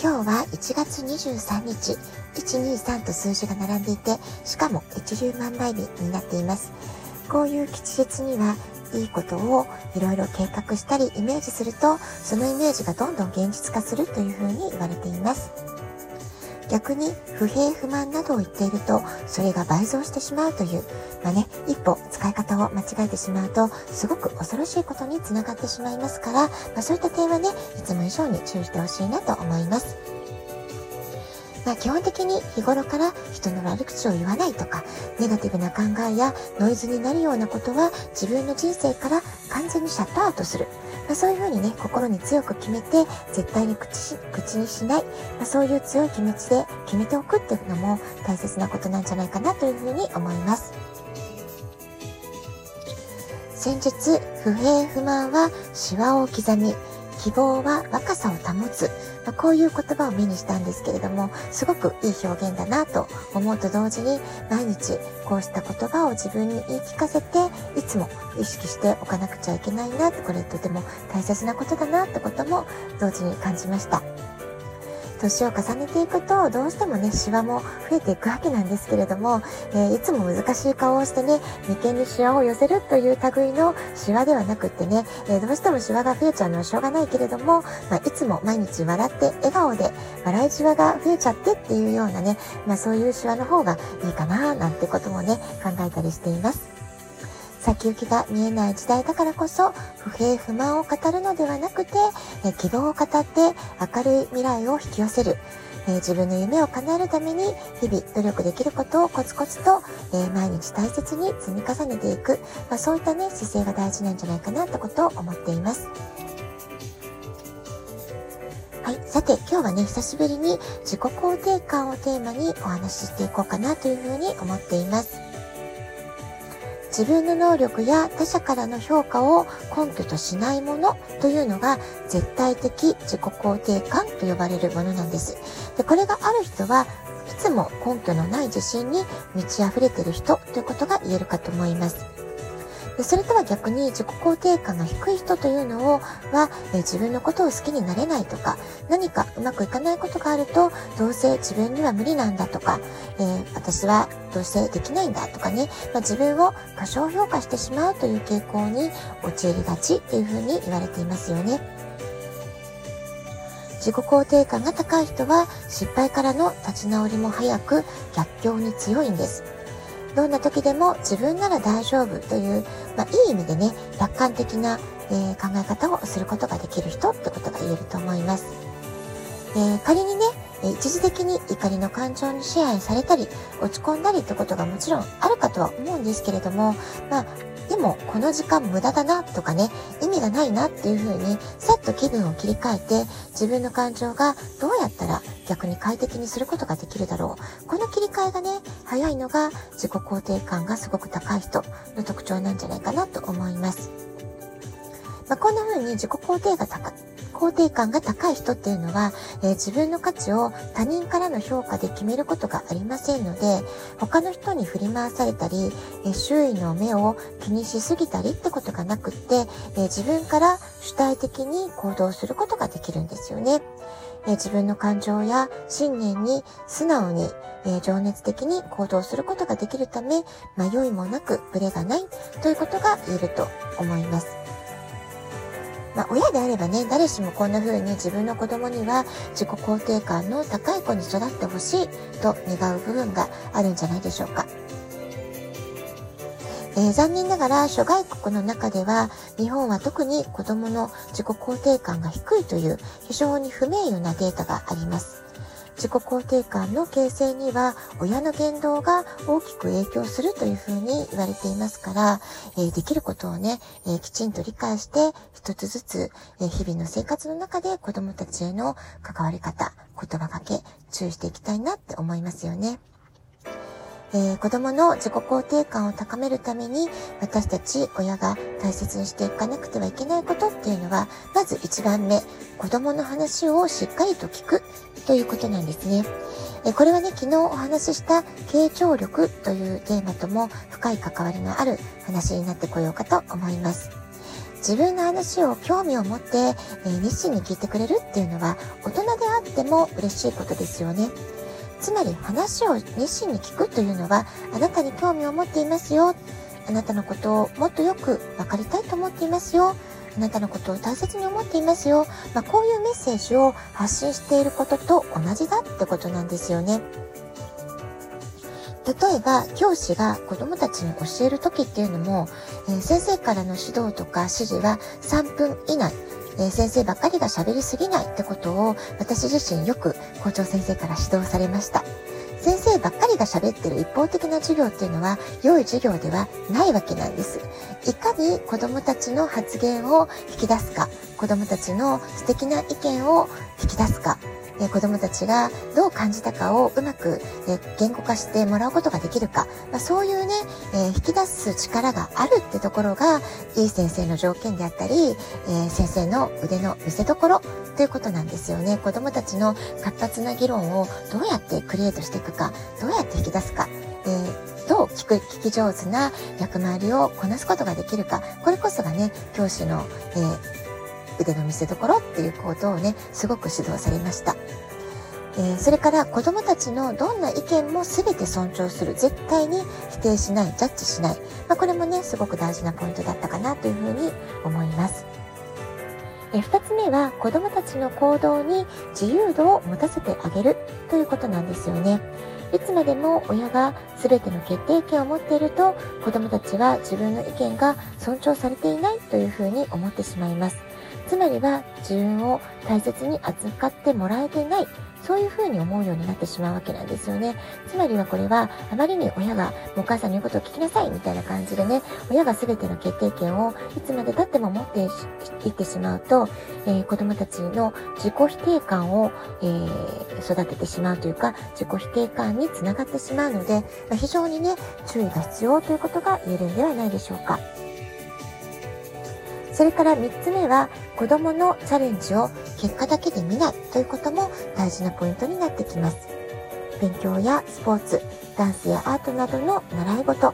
今日は1月23日、123と数字が並んでいて、しかも一粒万倍日になっています。こういう吉日にはいいことをいろいろ計画したりイメージすると、そのイメージがどんどん現実化するというふうに言われています。逆に不平不満などを言っていると、それが倍増してしまうという、まあね、一歩使い方を間違えてしまうと、すごく恐ろしいことにつながってしまいますから、まあ、そういった点はね、いつも以上に注意してほしいなと思います。まあ、基本的に日頃から人の悪口を言わないとか、ネガティブな考えやノイズになるようなことは自分の人生から完全にシャットアウトする。まあ、そういうふうにね、心に強く決めて、絶対に口口にしない、まあ、そういう強い気持ちで決めておくっていうのも大切なことなんじゃないかなというふうに思います。先日、不平不満はしわを刻み、希望は若さを保つ。まあ、こういう言葉を目にしたんですけれども、すごくいい表現だなと思うと同時に、毎日こうした言葉を自分に言い聞かせて、いつも意識しておかなくちゃいけないなって、これとても大切なことだなってことも同時に感じました。年を重ねていくと、どうしてもね、シワも増えていくわけなんですけれども、えー、いつも難しい顔をしてね、眉間にシワを寄せるという類のシワではなくってね、えー、どうしてもシワが増えちゃうのはしょうがないけれども、まあ、いつも毎日笑って笑顔で、笑いシワが増えちゃってっていうようなね、まあ、そういうシワの方がいいかな、なんてこともね、考えたりしています。先行きが見えない時代だからこそ、不平不満を語るのではなくて、え希望を語って明るい未来を引き寄せる。え自分の夢を叶えるために日々努力できることをコツコツと、え毎日大切に積み重ねていく、ま、そういったね、姿勢が大事なんじゃないかなってことを思っています。はい。さて、今日はね、久しぶりに自己肯定感をテーマにお話ししていこうかなというふうに思っています。自分の能力や他者からの評価を根拠としないものというのが絶対的自己肯定感と呼ばれるものなんです。でこれがある人はいつも根拠のない自信に満ち溢れてる人ということが言えるかと思います。それとは逆に自己肯定感が低い人というのをは、え自分のことを好きになれないとか何かうまくいかないことがあるとどうせ自分には無理なんだとか、えー、私はどうせできないんだとかね、まあ、自分を過小評価してしまうという傾向に陥りがちというふうに言われていますよね。自己肯定感が高い人は失敗からの立ち直りも早く逆境に強いんです。どんな時でも自分なら大丈夫という、まあ、いい意味でね、楽観的な、えー、考え方をすることができる人ってことが言えると思います。えー、仮にね、一時的に怒りの感情に支配されたり、落ち込んだりってことがもちろんあるかとは思うんですけれども、まあ、でもこの時間無駄だなとかね、意味がないなっていうふうに、さっと気分を切り替えて、自分の感情がどうやったら逆に快適にすることができるだろう。この切り替えがね、早いのが自己肯定感がすごく高い人の特徴なんじゃないかなと思います。まあ、こんな風に自己肯定が高肯定感が高い人っていうのは、えー、自分の価値を他人からの評価で決めることがありませんので、他の人に振り回されたり、えー、周囲の目を気にしすぎたりってことがなくって、えー、自分から主体的に行動することができるんですよね。え自分の感情や信念に素直に、え情熱的に行動することができるため、迷いもなくブレがないということが言えると思います。まあ、親であればね、誰しもこんな風に自分の子供には自己肯定感の高い子に育ってほしいと願う部分があるんじゃないでしょうか。えー、残念ながら諸外国の中では日本は特に子供の自己肯定感が低いという非常に不名誉なデータがあります。自己肯定感の形成には親の言動が大きく影響するというふうに言われていますから、えー、できることをね、えー、きちんと理解して一つずつ、えー、日々の生活の中で子供たちへの関わり方、言葉かけ、注意していきたいなって思いますよね。えー、子供の自己肯定感を高めるために私たち親が大切にしていかなくてはいけないことっていうのはまず一番目子供の話をしっかりと聞くということなんですね。えこれはね昨日お話しした傾聴力というテーマとも深い関わりのある話になってこようかと思います。自分の話を興味を持って、えー、熱心に聞いてくれるっていうのは大人であっても嬉しいことですよね。つまり話を熱心に聞くというのはあなたに興味を持っていますよ。あなたのことをもっとよく分かりたいと思っていますよ。あなたのことを大切に思っていますよ。まあ、こういうメッセージを発信していることと同じだってことなんですよね。例えば教師が子供たちに教える時っていうのも、えー、先生からの指導とか指示は3分以内、えー、先生ばっかりが喋りすぎないってことを私自身よく校長先生から指導されました。先生ばっかりが喋ってる一方的な授業っていうのは良い授業ではないわけなんです。いかに子供たちの発言を引き出すか、子供たちの素敵な意見を引き出すか、え子供たちがどう感じたかをうまく、え言語化してもらうことができるか、まあ、そういうね、え引き出す力があるってところがいい先生の条件であったり、え先生の腕の見せ所ということなんですよね。子供たちの活発な議論をどうやってクリエイトしていくか、どうやって引き出すか、えー、どう聞く、聞き上手な役回りをこなすことができるか、これこそがね、教師の、えー腕の見せ所っていうことをね、すごく指導されました。え、それから子供たちのどんな意見も全て尊重する。絶対に否定しない、ジャッジしない。まあ、これもね、すごく大事なポイントだったかなというふうに思います。え2つ目は子供たちの行動に自由度を持たせてあげるということなんですよね。いつまでも親が全ての決定権を持っていると子供たちは自分の意見が尊重されていないというふうに思ってしまいます。つまりは自分を大切に扱ってもらえてないそういうふうに思うようになってしまうわけなんですよね。つまりはこれはあまりに親がお母さんの言うことを聞きなさいみたいな感じでね、親が全ての決定権をいつまで経っても持っていってしまうと、えー、子供たちの自己否定感を、えー、育ててしまうというか、自己否定感につながってしまうので、まあ、非常にね、注意が必要ということが言えるんではないでしょうか。それから3つ目は子供のチャレンジを結果だけで見ないということも大事なポイントになってきます。勉強やスポーツ、ダンスやアートなどの習い事、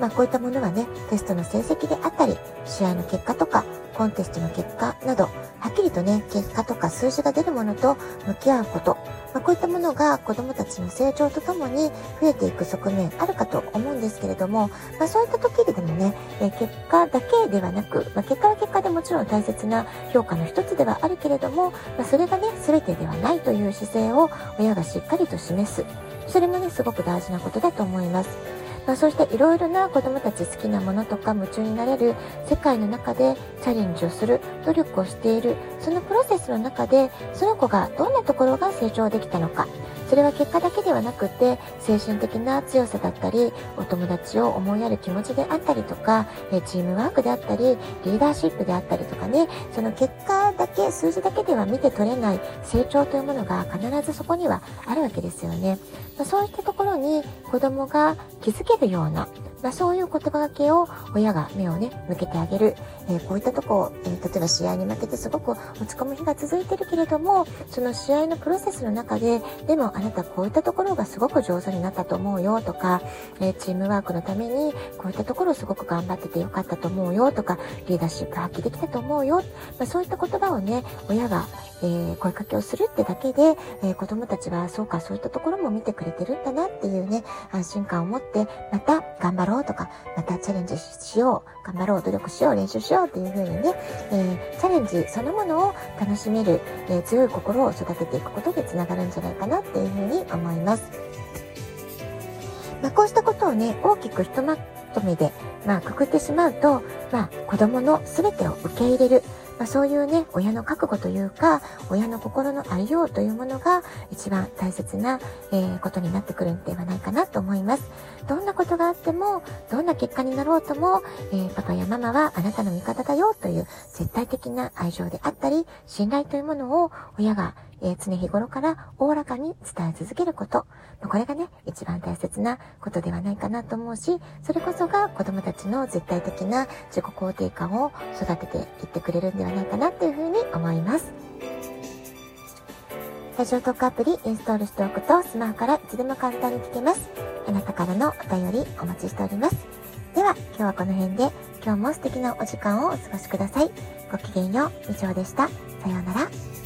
まあこういったものはね、テストの成績であったり、試合の結果とか、コンテストの結果など、はっきりとね、結果とか数字が出るものと向き合うこと、まあ、こういったものが子供たちの成長とともに増えていく側面あるかと思うんですけれども、まあ、そういった時でもね、え結果だけではなく、まあ、結果は結果でもちろん大切な評価の一つではあるけれども、まそれがね、全てではないという姿勢を親がしっかりと示す。それもね、すごく大事なことだと思います。まあ、そうしていろいろな子どもたち好きなものとか夢中になれる世界の中でチャレンジをする努力をしているそのプロセスの中でその子がどんなところが成長できたのか。それは結果だけではなくて精神的な強さだったりお友達を思いやる気持ちであったりとかチームワークであったりリーダーシップであったりとかね。その結果だけ数字だけでは見て取れない成長というものが必ずそこにはあるわけですよね。まあ、そういったところに子供が気づけるようなまあ、そういう言葉がけを親が目をね、向けてあげる。えー、こういったとこ、えー、例えば試合に負けてすごく落ち込む日が続いてるけれども、その試合のプロセスの中で、でもあなたこういったところがすごく上手になったと思うよとか、えー、チームワークのためにこういったところをすごく頑張っててよかったと思うよとか、リーダーシップ発揮できたと思うよ。まあ、そういった言葉をね、親が、えー、声かけをするってだけで、えー、子供たちはそうかそういったところも見てくれてるんだなっていうね、安心感を持って、また頑張ろうろうとか、またチャレンジしよう、頑張ろう、努力しよう、練習しようっていう風にね、えー、チャレンジそのものを楽しめる、えー、強い心を育てていくことでつながるんじゃないかなっていう風に思います。まあ、こうしたことをね、大きくひとまとめで、まあ、くくってしまうと、まあ、子供の全てを受け入れる、まあ、そういうね、親の覚悟というか、親の心のありようというものが一番大切な、えー、ことになってくるんではないかなと思います。どんなことがあっても、どんな結果になろうとも、えー、パパやママはあなたの味方だよという絶対的な愛情であったり、信頼というものを親がえー、常日頃からおおらかに伝え続けること。まこれがね、一番大切なことではないかなと思うし、それこそが子供たちの絶対的な自己肯定感を育てていってくれるんではないかなっていうふうに思います。ラジオトークアプリインストールしておくとスマホからいつでも簡単に聞けます。あなたからのお便りお待ちしております。では、今日はこの辺で今日も素敵なお時間をお過ごしください。ごきげんよう。以上でした。さようなら。